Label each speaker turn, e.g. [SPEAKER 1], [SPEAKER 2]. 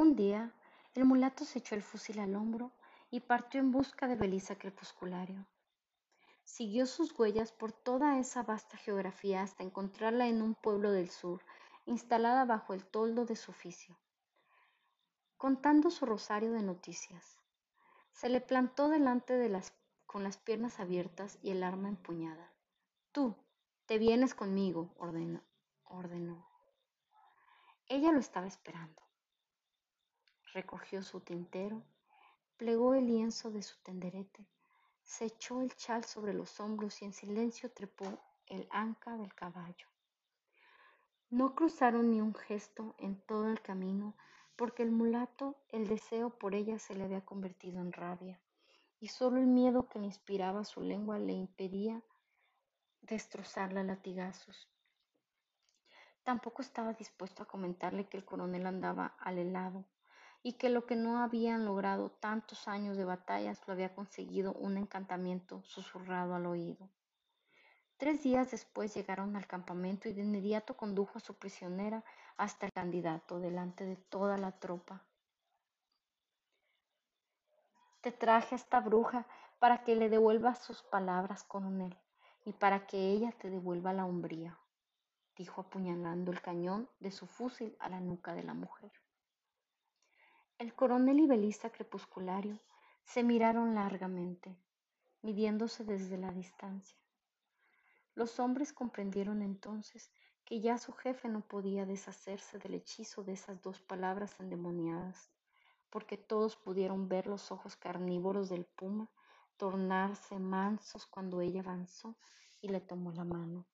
[SPEAKER 1] Un día, el mulato se echó el fusil al hombro y partió en busca de Belisa Crepusculario. Siguió sus huellas por toda esa vasta geografía hasta encontrarla en un pueblo del sur, instalada bajo el toldo de su oficio, contando su rosario de noticias. Se le plantó delante con las piernas abiertas y el arma empuñada. Tú, te vienes conmigo, ordenó. ordenó. Ella lo estaba esperando recogió su tintero, plegó el lienzo de su tenderete, se echó el chal sobre los hombros y en silencio trepó el anca del caballo. No cruzaron ni un gesto en todo el camino, porque el mulato, el deseo por ella se le había convertido en rabia, y solo el miedo que le inspiraba su lengua le impedía destrozarla a latigazos. Tampoco estaba dispuesto a comentarle que el coronel andaba al helado y que lo que no habían logrado tantos años de batallas lo había conseguido un encantamiento susurrado al oído. Tres días después llegaron al campamento y de inmediato condujo a su prisionera hasta el candidato delante de toda la tropa. Te traje a esta bruja para que le devuelvas sus palabras, coronel, y para que ella te devuelva la hombría, dijo apuñalando el cañón de su fusil a la nuca de la mujer. El coronel y Belisa crepusculario se miraron largamente, midiéndose desde la distancia. Los hombres comprendieron entonces que ya su jefe no podía deshacerse del hechizo de esas dos palabras endemoniadas, porque todos pudieron ver los ojos carnívoros del puma tornarse mansos cuando ella avanzó y le tomó la mano.